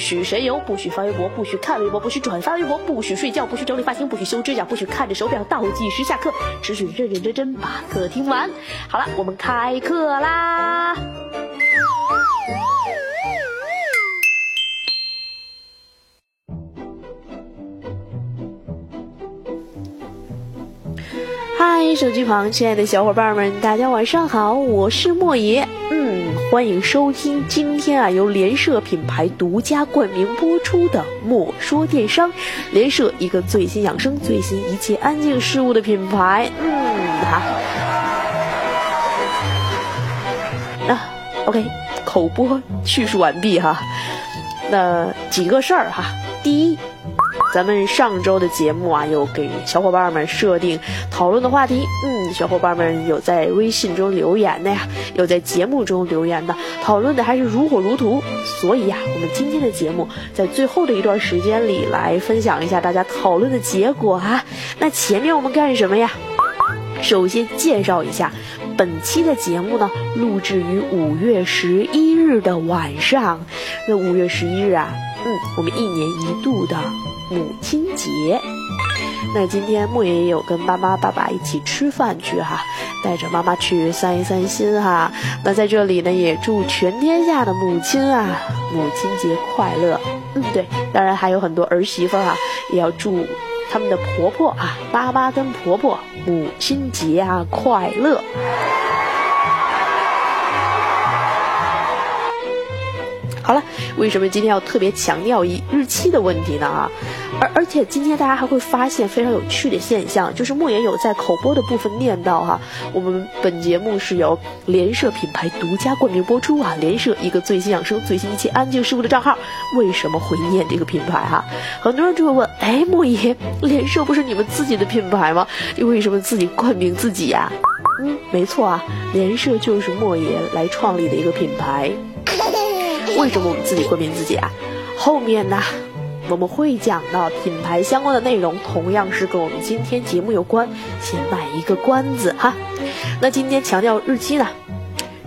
许神游，不许发微博，不许看微博，不许转发微博，不许睡觉，不许整理发型，不许修指甲，不许看着手表倒计时下课，只许认认真真把课听完。好了，我们开课啦！嗨，手机旁亲爱的小伙伴们，大家晚上好，我是莫爷。欢迎收听今天啊由联社品牌独家冠名播出的《莫说电商》，联社一个最新养生、最新一切安静事物的品牌。嗯，好。啊，OK，口播叙述完毕哈。那几个事儿哈，第一。咱们上周的节目啊，有给小伙伴们设定讨论的话题。嗯，小伙伴们有在微信中留言的呀，有在节目中留言的，讨论的还是如火如荼。所以呀，我们今天的节目在最后的一段时间里来分享一下大家讨论的结果啊。那前面我们干什么呀？首先介绍一下，本期的节目呢，录制于五月十一日的晚上。那五月十一日啊，嗯，我们一年一度的。母亲节，那今天莫爷也有跟妈妈、爸爸一起吃饭去哈，带着妈妈去散一散心哈。那在这里呢，也祝全天下的母亲啊，母亲节快乐。嗯，对，当然还有很多儿媳妇哈，也要祝他们的婆婆啊，妈妈跟婆婆母亲节啊快乐。好了，为什么今天要特别强调一日期的问题呢？啊，而而且今天大家还会发现非常有趣的现象，就是莫言有在口播的部分念到哈，我们本节目是由联社品牌独家冠名播出啊，联社一个最新养生、最新一期安静事物的账号，为什么会念这个品牌哈？很多人就会问，哎，莫言，联社不是你们自己的品牌吗？你为什么自己冠名自己呀？嗯，没错啊，联社就是莫言来创立的一个品牌。为什么我们自己冠名自己啊？后面呢，我们会讲到品牌相关的内容，同样是跟我们今天节目有关，先卖一个关子哈。那今天强调日期呢，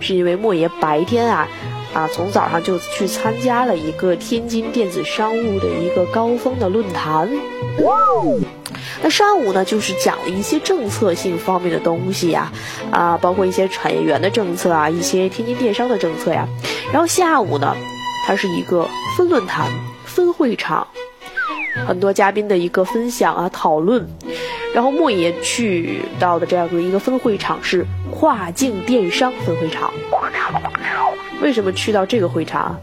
是因为莫爷白天啊啊从早上就去参加了一个天津电子商务的一个高峰的论坛。那上午呢，就是讲了一些政策性方面的东西呀，啊，包括一些产业园的政策啊，一些天津电商的政策呀。然后下午呢，它是一个分论坛、分会场，很多嘉宾的一个分享啊、讨论。然后莫爷去到的这样的一个分会场是跨境电商分会场。为什么去到这个会场？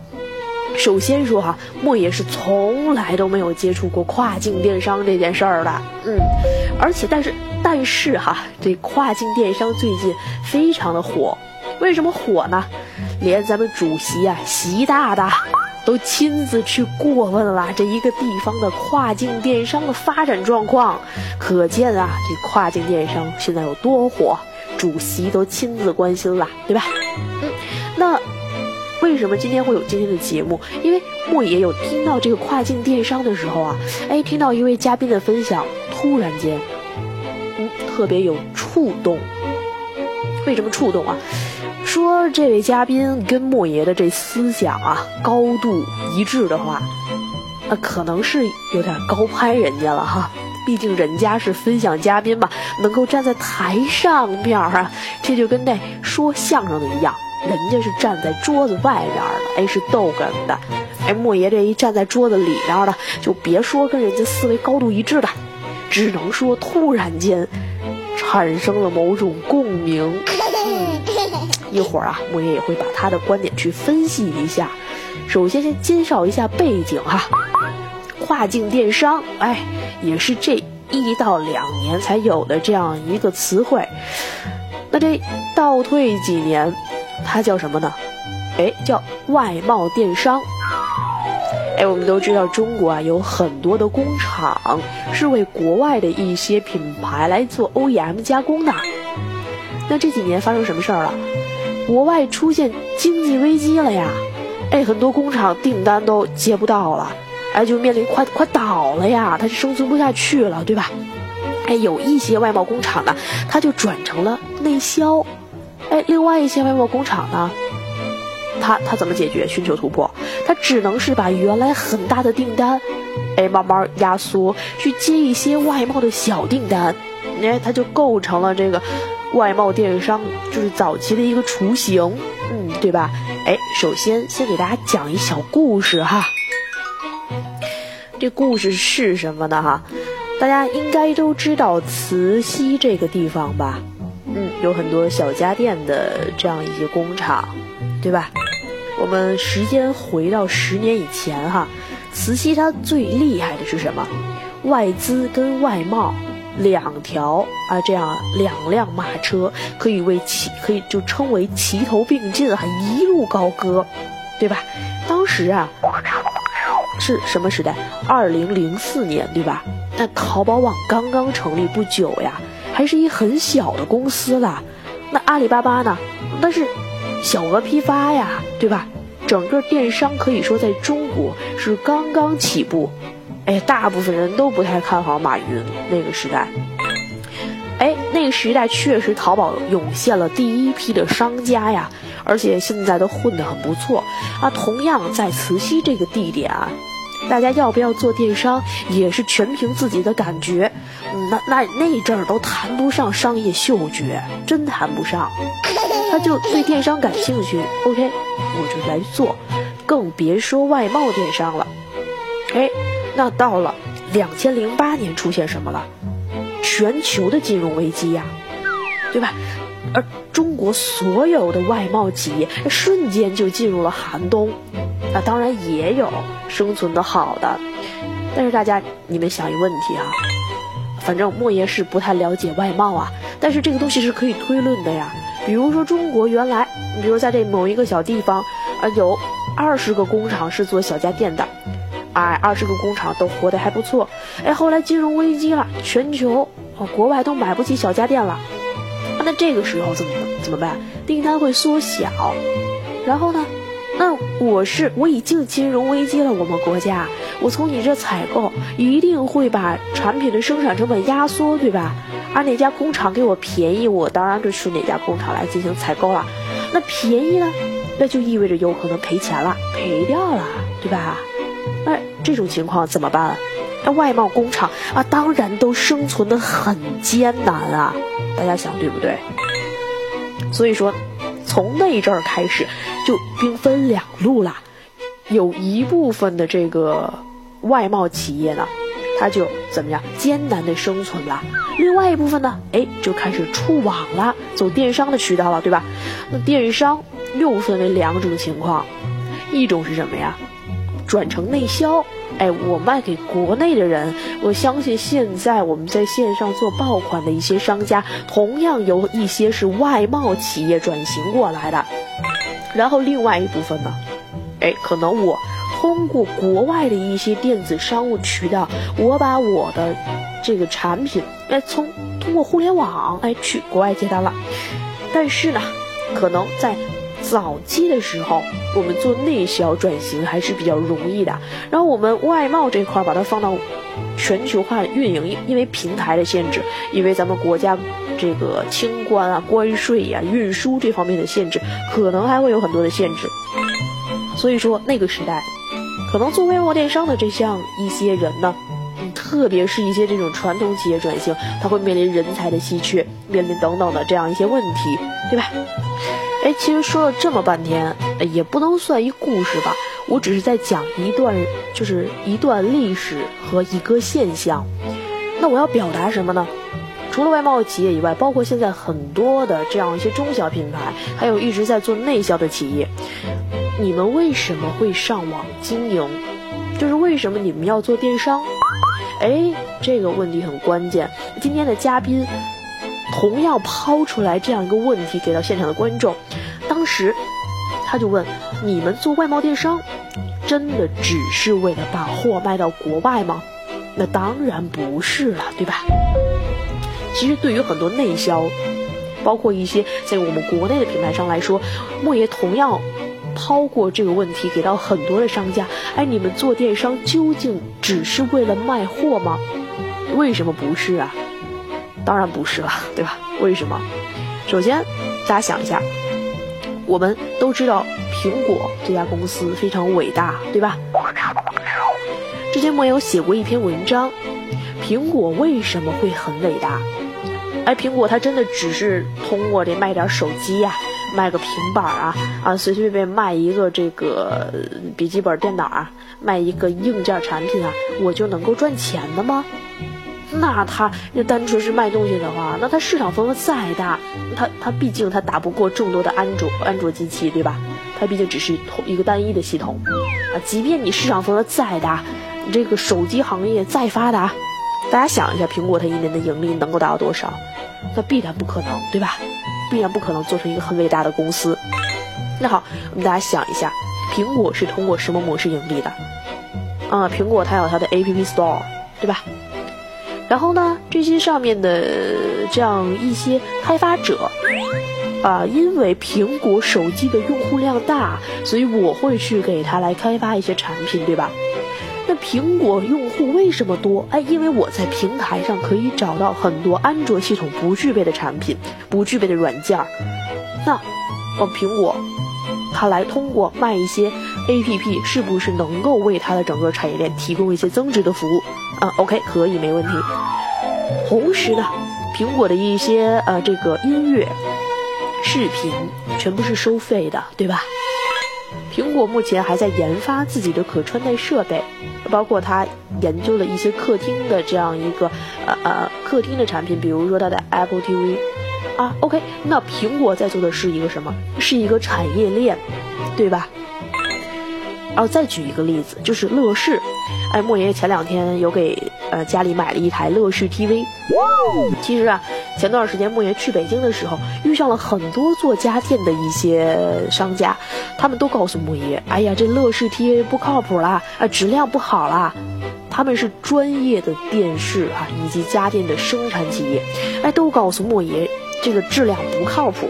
首先说哈，莫爷是从来都没有接触过跨境电商这件事儿的，嗯，而且但是但是哈，这跨境电商最近非常的火，为什么火呢？连咱们主席啊，习大大都亲自去过问了这一个地方的跨境电商的发展状况，可见啊，这跨境电商现在有多火，主席都亲自关心了，对吧？嗯，什么今天会有今天的节目？因为莫爷有听到这个跨境电商的时候啊，哎，听到一位嘉宾的分享，突然间，嗯，特别有触动。为什么触动啊？说这位嘉宾跟莫爷的这思想啊高度一致的话，那可能是有点高攀人家了哈。毕竟人家是分享嘉宾嘛，能够站在台上面啊，这就跟那说相声的一样。人家是站在桌子外边的，哎，是逗哏的，哎，莫爷这一站在桌子里边的，就别说跟人家思维高度一致的，只能说突然间产生了某种共鸣。一会儿啊，莫爷也会把他的观点去分析一下。首先先介绍一下背景哈，跨境电商，哎，也是这一到两年才有的这样一个词汇。那这倒退几年。它叫什么呢？哎，叫外贸电商。哎，我们都知道中国啊有很多的工厂是为国外的一些品牌来做 OEM 加工的。那这几年发生什么事儿了？国外出现经济危机了呀！哎，很多工厂订单都接不到了，哎，就面临快快倒了呀，它是生存不下去了，对吧？哎，有一些外贸工厂呢，它就转成了内销。哎，另外一些外贸工厂呢，它它怎么解决？寻求突破，它只能是把原来很大的订单，哎，慢慢压缩，去接一些外贸的小订单。哎，它就构成了这个外贸电商，就是早期的一个雏形，嗯，对吧？哎，首先先给大家讲一小故事哈。这故事是什么呢？哈？大家应该都知道慈溪这个地方吧？嗯，有很多小家电的这样一些工厂，对吧？我们时间回到十年以前哈，慈溪它最厉害的是什么？外资跟外贸两条啊，这样两辆马车可以为齐，可以就称为齐头并进，还一路高歌，对吧？当时啊，是什么时代？二零零四年，对吧？那淘宝网刚刚成立不久呀，还是一很小的公司啦。那阿里巴巴呢？那是小额批发呀，对吧？整个电商可以说在中国是刚刚起步。哎，大部分人都不太看好马云那个时代。哎，那个时代确实淘宝涌现了第一批的商家呀，而且现在都混得很不错啊。同样在慈溪这个地点啊。大家要不要做电商，也是全凭自己的感觉。那那那阵儿都谈不上商业嗅觉，真谈不上。他就对电商感兴趣，OK，我就来做，更别说外贸电商了。哎，那到了两千零八年，出现什么了？全球的金融危机呀，对吧？而中国所有的外贸企业瞬间就进入了寒冬。那当然也有生存的好的，但是大家你们想一个问题啊，反正莫言是不太了解外贸啊，但是这个东西是可以推论的呀。比如说中国原来，你比如在这某一个小地方，啊有二十个工厂是做小家电的，哎，二十个工厂都活得还不错，哎，后来金融危机了，全球哦国外都买不起小家电了，那这个时候怎么怎么办？订单会缩小，然后呢？那我是我已经金融危机了，我们国家，我从你这采购一定会把产品的生产成本压缩，对吧？而哪家工厂给我便宜，我当然就去哪家工厂来进行采购了。那便宜呢，那就意味着有可能赔钱了，赔掉了，对吧？那这种情况怎么办？那外贸工厂啊，当然都生存的很艰难啊，大家想对不对？所以说。从那阵儿开始，就兵分两路了。有一部分的这个外贸企业呢，它就怎么样艰难的生存了；另外一部分呢，哎，就开始触网了，走电商的渠道了，对吧？那电商又分为两种情况，一种是什么呀？转成内销。哎，我卖给国内的人，我相信现在我们在线上做爆款的一些商家，同样有一些是外贸企业转型过来的。然后另外一部分呢，哎，可能我通过国外的一些电子商务渠道，我把我的这个产品，哎，从通过互联网，哎，去国外接单了。但是呢，可能在。早期的时候，我们做内销转型还是比较容易的。然后我们外贸这块儿把它放到全球化运营，因因为平台的限制，因为咱们国家这个清关啊、关税呀、运输这方面的限制，可能还会有很多的限制。所以说那个时代，可能做外贸电商的这项一些人呢，特别是一些这种传统企业转型，它会面临人才的稀缺，面临等等的这样一些问题，对吧？哎，其实说了这么半天，也不能算一故事吧。我只是在讲一段，就是一段历史和一个现象。那我要表达什么呢？除了外贸企业以外，包括现在很多的这样一些中小品牌，还有一直在做内销的企业，你们为什么会上网经营？就是为什么你们要做电商？哎，这个问题很关键。今天的嘉宾。同样抛出来这样一个问题给到现场的观众，当时他就问：你们做外贸电商，真的只是为了把货卖到国外吗？那当然不是了，对吧？其实对于很多内销，包括一些在我们国内的品牌商来说，莫爷同样抛过这个问题给到很多的商家：哎，你们做电商究竟只是为了卖货吗？为什么不是啊？当然不是了，对吧？为什么？首先，大家想一下，我们都知道苹果这家公司非常伟大，对吧？之前莫有写过一篇文章，苹果为什么会很伟大？哎，苹果它真的只是通过这卖点手机呀，卖个平板啊，啊，随随便便卖一个这个笔记本电脑啊，卖一个硬件产品啊，我就能够赚钱的吗？那它那单纯是卖东西的话，那它市场份额再大，它它毕竟它打不过众多的安卓安卓机器，对吧？它毕竟只是同一个单一的系统啊，即便你市场份额再大。你这个手机行业再发达，大家想一下，苹果它一年的盈利能够达到多少？那必然不可能，对吧？必然不可能做成一个很伟大的公司。那好，我们大家想一下，苹果是通过什么模式盈利的？啊，苹果它有它的 App Store，对吧？然后呢，这些上面的这样一些开发者，啊，因为苹果手机的用户量大，所以我会去给他来开发一些产品，对吧？那苹果用户为什么多？哎，因为我在平台上可以找到很多安卓系统不具备的产品，不具备的软件儿。那，哦，苹果，它来通过卖一些 APP，是不是能够为它的整个产业链提供一些增值的服务？啊，OK，可以，没问题。同时呢，苹果的一些呃这个音乐、视频全部是收费的，对吧？苹果目前还在研发自己的可穿戴设备，包括它研究了一些客厅的这样一个呃呃客厅的产品，比如说它的 Apple TV 啊。OK，那苹果在做的是一个什么？是一个产业链，对吧？然后再举一个例子，就是乐视。哎，莫爷爷前两天有给呃家里买了一台乐视 TV。其实啊，前段时间莫爷去北京的时候，遇上了很多做家电的一些商家，他们都告诉莫爷，哎呀，这乐视 TV 不靠谱啦，啊，质量不好啦。他们是专业的电视啊以及家电的生产企业，哎，都告诉莫爷这个质量不靠谱。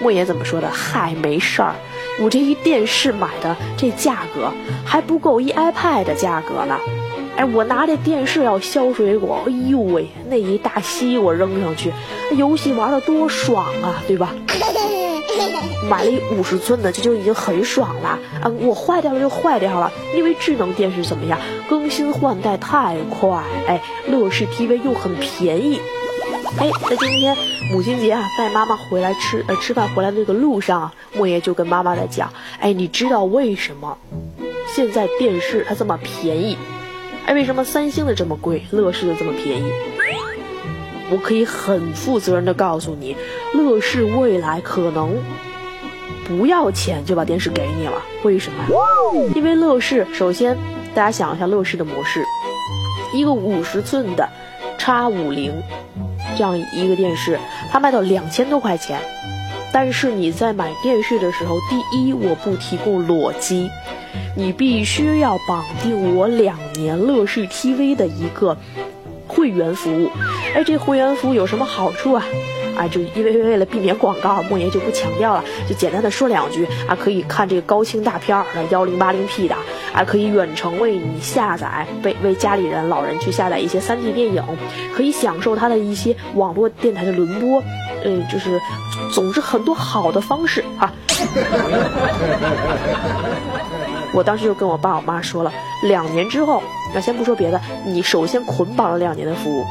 莫爷怎么说的？嗨，没事儿。我这一电视买的这价格还不够一 iPad 的价格呢，哎，我拿这电视要削水果，哎呦喂，那一大西瓜扔上去，游戏玩的多爽啊，对吧？买了一五十寸的，这就已经很爽了啊！我坏掉了就坏掉了，因为智能电视怎么样，更新换代太快，哎，乐视 TV 又很便宜。哎，在今天母亲节啊，带妈妈回来吃呃吃饭回来的这个路上，莫爷就跟妈妈在讲，哎，你知道为什么现在电视它这么便宜？哎，为什么三星的这么贵，乐视的这么便宜？我可以很负责任的告诉你，乐视未来可能不要钱就把电视给你了。为什么？因为乐视首先大家想一下乐视的模式，一个五十寸的叉五零。这样一个电视，它卖到两千多块钱，但是你在买电视的时候，第一我不提供裸机，你必须要绑定我两年乐视 TV 的一个会员服务。哎，这会员服务有什么好处啊？啊，就因为为了避免广告，莫言就不强调了，就简单的说两句啊，可以看这个高清大片儿，幺零八零 P 的，啊，可以远程为你下载，为为家里人老人去下载一些三 D 电影，可以享受它的一些网络电台的轮播，嗯，就是，总之很多好的方式啊。我当时就跟我爸我妈说了，两年之后，那先不说别的，你首先捆绑了两年的服务。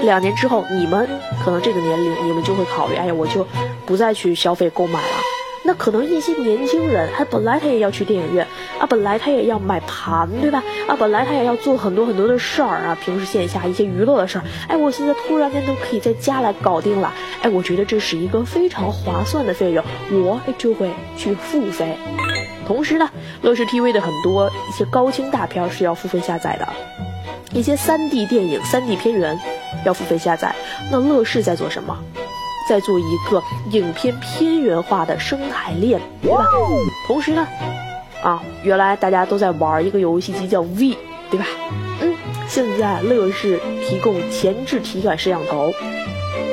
两年之后，你们可能这个年龄，你们就会考虑，哎呀，我就不再去消费购买了。那可能一些年轻人，他本来他也要去电影院啊，本来他也要买盘，对吧？啊，本来他也要做很多很多的事儿啊，平时线下一些娱乐的事儿。哎，我现在突然间都可以在家来搞定了。哎，我觉得这是一个非常划算的费用，我就会去付费。同时呢，乐视 TV 的很多一些高清大片是要付费下载的，一些 3D 电影、3D 片源。要付费下载，那乐视在做什么？在做一个影片片源化的生态链，对吧？同时呢，啊，原来大家都在玩一个游戏机叫 V，对吧？嗯，现在乐视提供前置体感摄像头，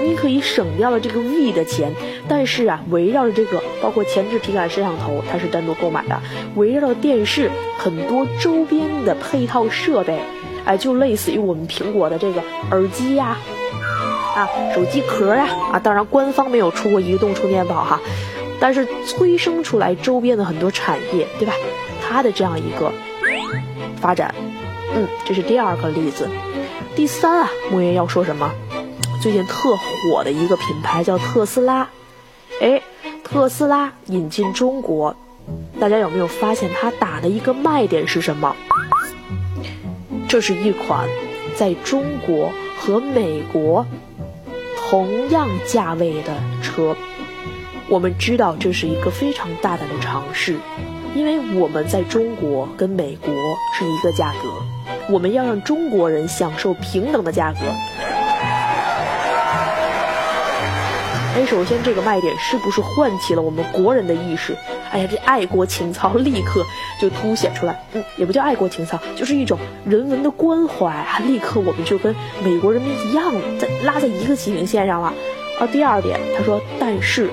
你可以省掉了这个 V 的钱，但是啊，围绕着这个，包括前置体感摄像头，它是单独购买的，围绕着电视很多周边的配套设备，哎，就类似于我们苹果的这个耳机呀，啊，手机壳呀，啊，当然官方没有出过移动充电宝哈。但是催生出来周边的很多产业，对吧？它的这样一个发展，嗯，这是第二个例子。第三啊，莫言要说什么？最近特火的一个品牌叫特斯拉，哎，特斯拉引进中国，大家有没有发现它打的一个卖点是什么？这是一款在中国和美国同样价位的车。我们知道这是一个非常大胆的尝试，因为我们在中国跟美国是一个价格，我们要让中国人享受平等的价格。哎，首先这个卖点是不是唤起了我们国人的意识？哎呀，这爱国情操立刻就凸显出来。嗯，也不叫爱国情操，就是一种人文的关怀啊！立刻我们就跟美国人民一样，在拉在一个起平线上了。啊，第二点，他说，但是。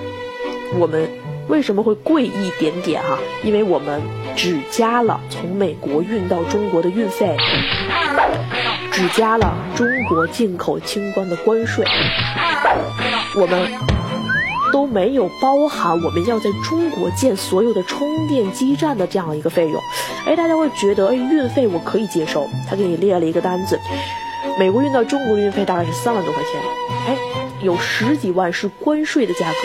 我们为什么会贵一点点哈？因为我们只加了从美国运到中国的运费，只加了中国进口清关的关税，我们都没有包含我们要在中国建所有的充电基站的这样一个费用。哎，大家会觉得，哎，运费我可以接受。他给你列了一个单子，美国运到中国运费大概是三万多块钱，哎，有十几万是关税的价格。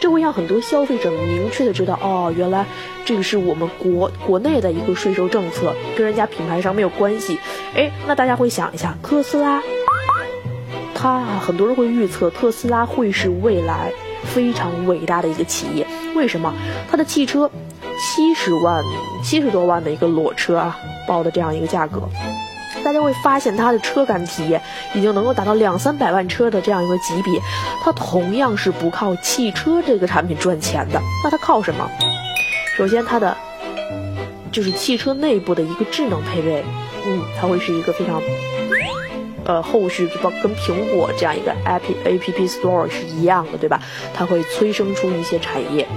这会让很多消费者明确的知道，哦，原来这个是我们国国内的一个税收政策，跟人家品牌商没有关系。哎，那大家会想一下，特斯拉，它很多人会预测特斯拉会是未来非常伟大的一个企业。为什么？它的汽车七十万、七十多万的一个裸车啊，报的这样一个价格。大家会发现它的车感体验已经能够达到两三百万车的这样一个级别，它同样是不靠汽车这个产品赚钱的，那它靠什么？首先，它的就是汽车内部的一个智能配备，嗯，它会是一个非常，呃，后续就跟苹果这样一个 App A P P Store 是一样的，对吧？它会催生出一些产业。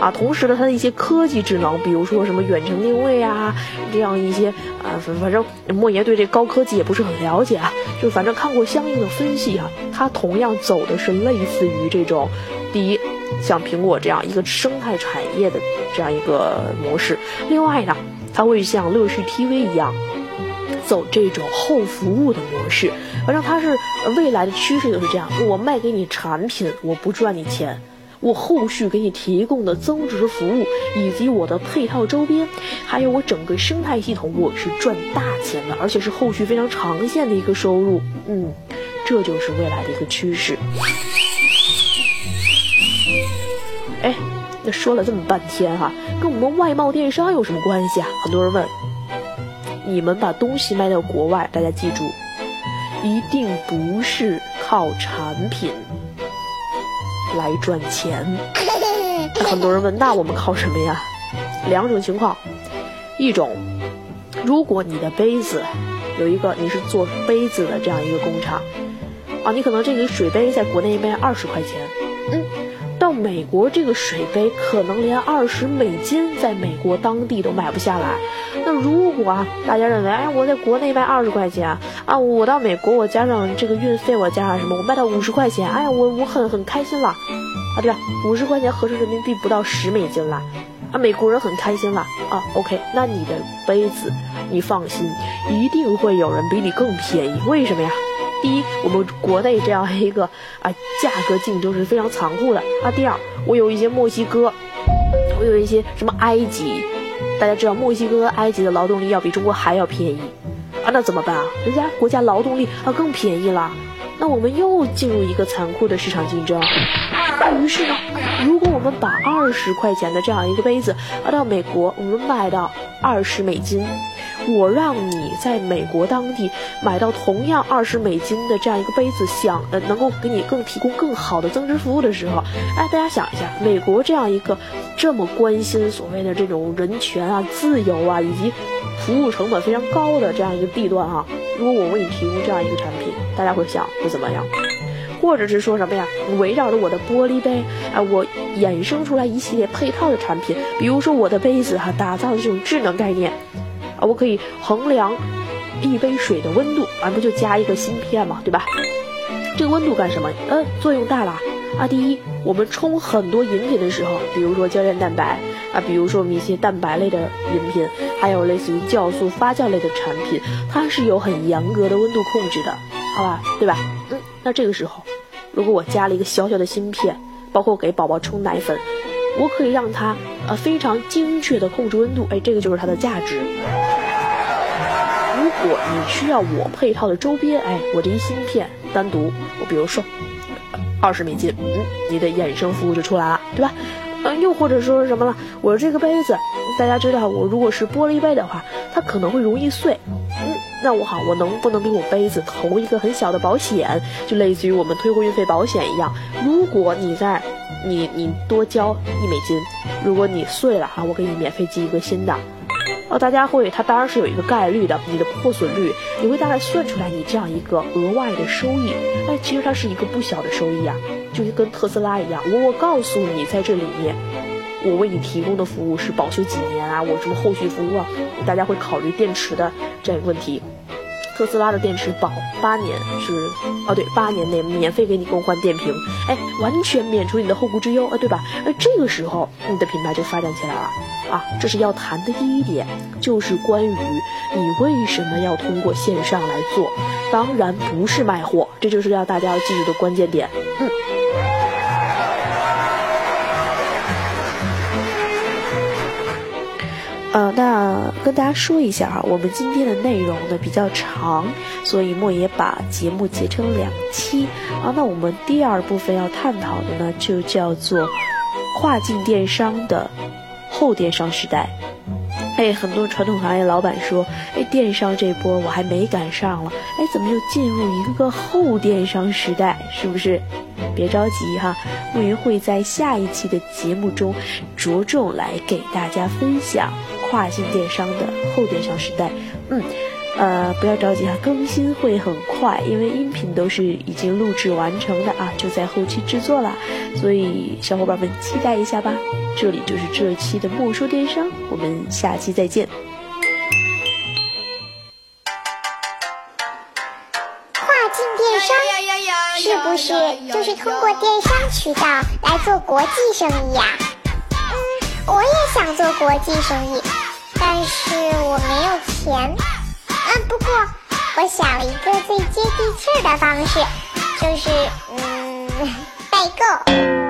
啊，同时呢，它的一些科技智能，比如说什么远程定位啊，这样一些啊，反正莫言对这高科技也不是很了解啊，就反正看过相应的分析啊，它同样走的是类似于这种，第一，像苹果这样一个生态产业的这样一个模式，另外呢，它会像乐视 TV 一样，走这种后服务的模式，反正它是未来的趋势就是这样，我卖给你产品，我不赚你钱。我后续给你提供的增值服务，以及我的配套周边，还有我整个生态系统，我是赚大钱的，而且是后续非常长线的一个收入。嗯，这就是未来的一个趋势。哎，那说了这么半天哈，跟我们外贸电商有什么关系啊？很多人问，你们把东西卖到国外，大家记住，一定不是靠产品。来赚钱，很多人问，那我们靠什么呀？两种情况，一种，如果你的杯子有一个你是做杯子的这样一个工厂，啊，你可能这个水杯在国内卖二十块钱，嗯，美国这个水杯可能连二十美金在美国当地都买不下来。那如果啊，大家认为，哎，我在国内卖二十块钱啊，我到美国我加上这个运费，我加上什么，我卖到五十块钱，哎呀，我我很很开心了，啊，对吧？五十块钱合成人民币不到十美金了，啊，美国人很开心了，啊，OK，那你的杯子，你放心，一定会有人比你更便宜，为什么呀？第一，我们国内这样一个啊价格竞争是非常残酷的啊。第二，我有一些墨西哥，我有一些什么埃及。大家知道墨西哥、埃及的劳动力要比中国还要便宜啊，那怎么办啊？人家国家劳动力啊更便宜了，那我们又进入一个残酷的市场竞争。那于是呢，如果我们把二十块钱的这样一个杯子啊到美国，我们卖到二十美金，我让你在美国当地买到同样二十美金的这样一个杯子，想呃能够给你更提供更好的增值服务的时候，哎，大家想一下，美国这样一个这么关心所谓的这种人权啊、自由啊以及服务成本非常高的这样一个地段啊，如果我为你提供这样一个产品，大家会想会怎么样？或者是说什么呀？围绕着我的玻璃杯啊，我衍生出来一系列配套的产品，比如说我的杯子哈，打造的这种智能概念我可以衡量一杯水的温度，啊，不就加一个芯片嘛，对吧？这个温度干什么？呃，作用大了啊。第一，我们冲很多饮品的时候，比如说胶原蛋白啊，比如说我们一些蛋白类的饮品，还有类似于酵素发酵类的产品，它是有很严格的温度控制的，好吧？对吧？嗯，那这个时候。如果我加了一个小小的芯片，包括给宝宝冲奶粉，我可以让它呃非常精确的控制温度，哎，这个就是它的价值。我你需要我配套的周边，哎，我这一芯片单独，我比如说二十美金，嗯，你的衍生服务就出来了，对吧？嗯，又或者说什么了？我这个杯子，大家知道，我如果是玻璃杯的话，它可能会容易碎。嗯那我好，我能不能给我杯子投一个很小的保险，就类似于我们退货运费保险一样？如果你在，你你多交一美金，如果你碎了哈，我给你免费寄一个新的。哦，大家会，它当然是有一个概率的，你的破损率，你会大概算出来你这样一个额外的收益。哎，其实它是一个不小的收益啊，就是跟特斯拉一样，我我告诉你，在这里面，我为你提供的服务是保修几年啊，我什么后续服务啊，大家会考虑电池的这样一个问题。特斯拉的电池保八年是哦，对，八年内免费给你更换电瓶，哎，完全免除你的后顾之忧啊，对吧？而这个时候你的品牌就发展起来了啊，这是要谈的第一点，就是关于你为什么要通过线上来做，当然不是卖货，这就是要大家要记住的关键点，嗯。呃，那跟大家说一下哈，我们今天的内容呢比较长，所以莫爷把节目截成两期啊。那我们第二部分要探讨的呢，就叫做跨境电商的后电商时代。哎，很多传统行业老板说，哎，电商这波我还没赶上了，哎，怎么又进入一个后电商时代？是不是？别着急哈，莫言会在下一期的节目中着重来给大家分享。跨境电商的后电商时代，嗯，呃，不要着急啊，更新会很快，因为音频都是已经录制完成的啊，就在后期制作了，所以小伙伴们期待一下吧。这里就是这期的莫说电商，我们下期再见。跨境电商是不是就是通过电商渠道来做国际生意呀？嗯，我也想做国际生意。但是我没有钱，嗯，不过我想了一个最接地气儿的方式，就是嗯，代购。